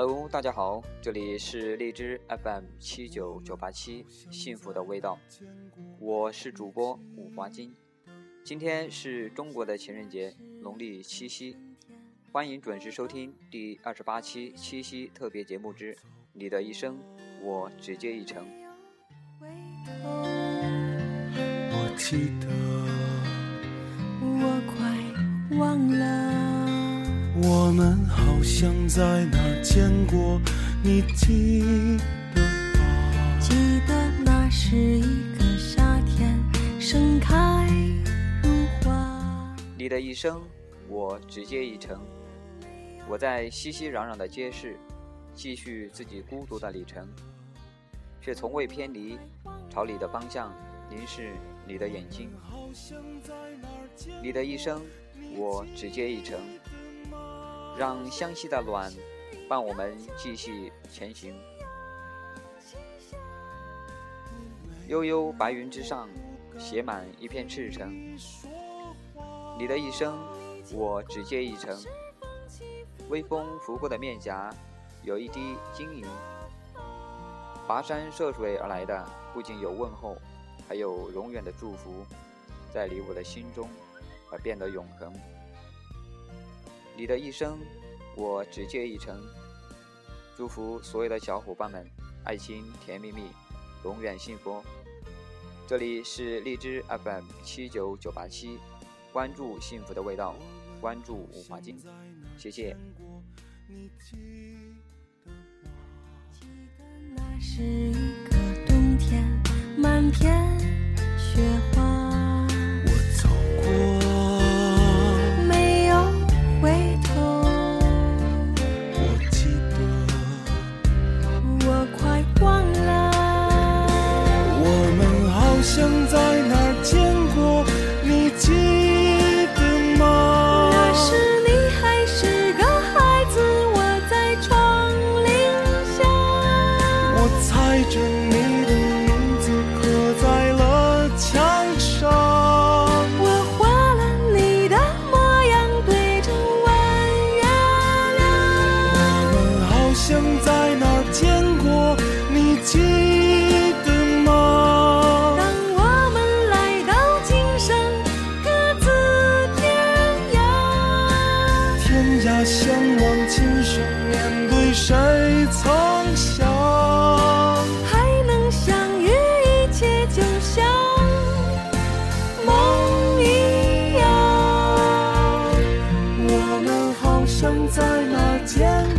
Hello，大家好，这里是荔枝 FM 七九九八七，幸福的味道，我是主播五花金。今天是中国的情人节，农历七夕，欢迎准时收听第二十八期七夕特别节目之《你的一生，我只接一程》。我记得，我们好像在哪儿见过，你记得吗？记得那是一个夏天，盛开如花。你的一生，我只接一程。我在熙熙攘攘的街市，继续自己孤独的旅程，却从未偏离朝你的方向凝视你的眼睛。你的一生，我只接一程。让湘西的暖伴我们继续前行。悠悠白云之上，写满一片赤诚。你的一生，我只接一程。微风拂过的面颊，有一滴晶莹。跋山涉水而来的，不仅有问候，还有永远的祝福，在你我的心中，而变得永恒。你的一生，我只接一程。祝福所有的小伙伴们，爱情甜蜜蜜，永远幸福。这里是荔枝 FM 七九九八七，关注幸福的味道，关注五华金，谢谢。像在哪儿见过你记得吗？那时你还是个孩子我在窗棂下。我猜着你的向往今生，面对谁曾想？还能相遇，一切就像梦一样。我们好像在那见。